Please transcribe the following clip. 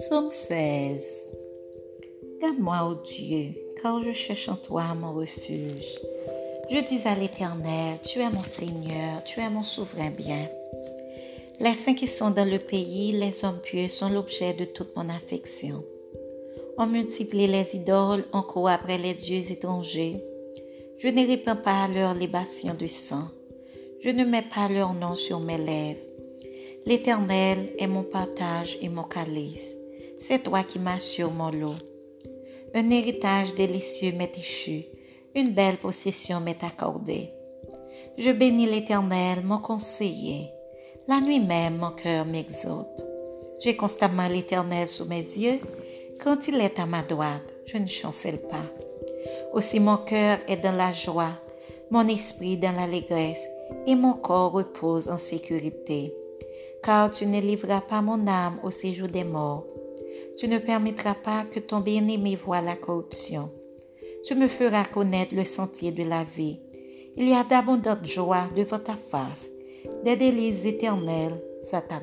Psaume 16 Garde-moi, ô Dieu, car je cherche en toi mon refuge. Je dis à l'Éternel, tu es mon Seigneur, tu es mon souverain bien. Les saints qui sont dans le pays, les hommes pieux, sont l'objet de toute mon affection. On multiplie les idoles, on court après les dieux étrangers. Je ne répands pas à leur libation de sang. Je ne mets pas leur nom sur mes lèvres. L'Éternel est mon partage et mon calice. C'est toi qui m'assures mon lot. Un héritage délicieux m'est échu. Une belle possession m'est accordée. Je bénis l'Éternel, mon conseiller. La nuit même, mon cœur m'exalte. J'ai constamment l'Éternel sous mes yeux. Quand il est à ma droite, je ne chancelle pas. Aussi mon cœur est dans la joie, mon esprit dans l'allégresse, et mon corps repose en sécurité. Car tu ne livreras pas mon âme au séjour des morts. Tu ne permettras pas que ton bien-aimé voie la corruption. Tu me feras connaître le sentier de la vie. Il y a d'abondantes joies devant ta face, des délices éternelles à ta.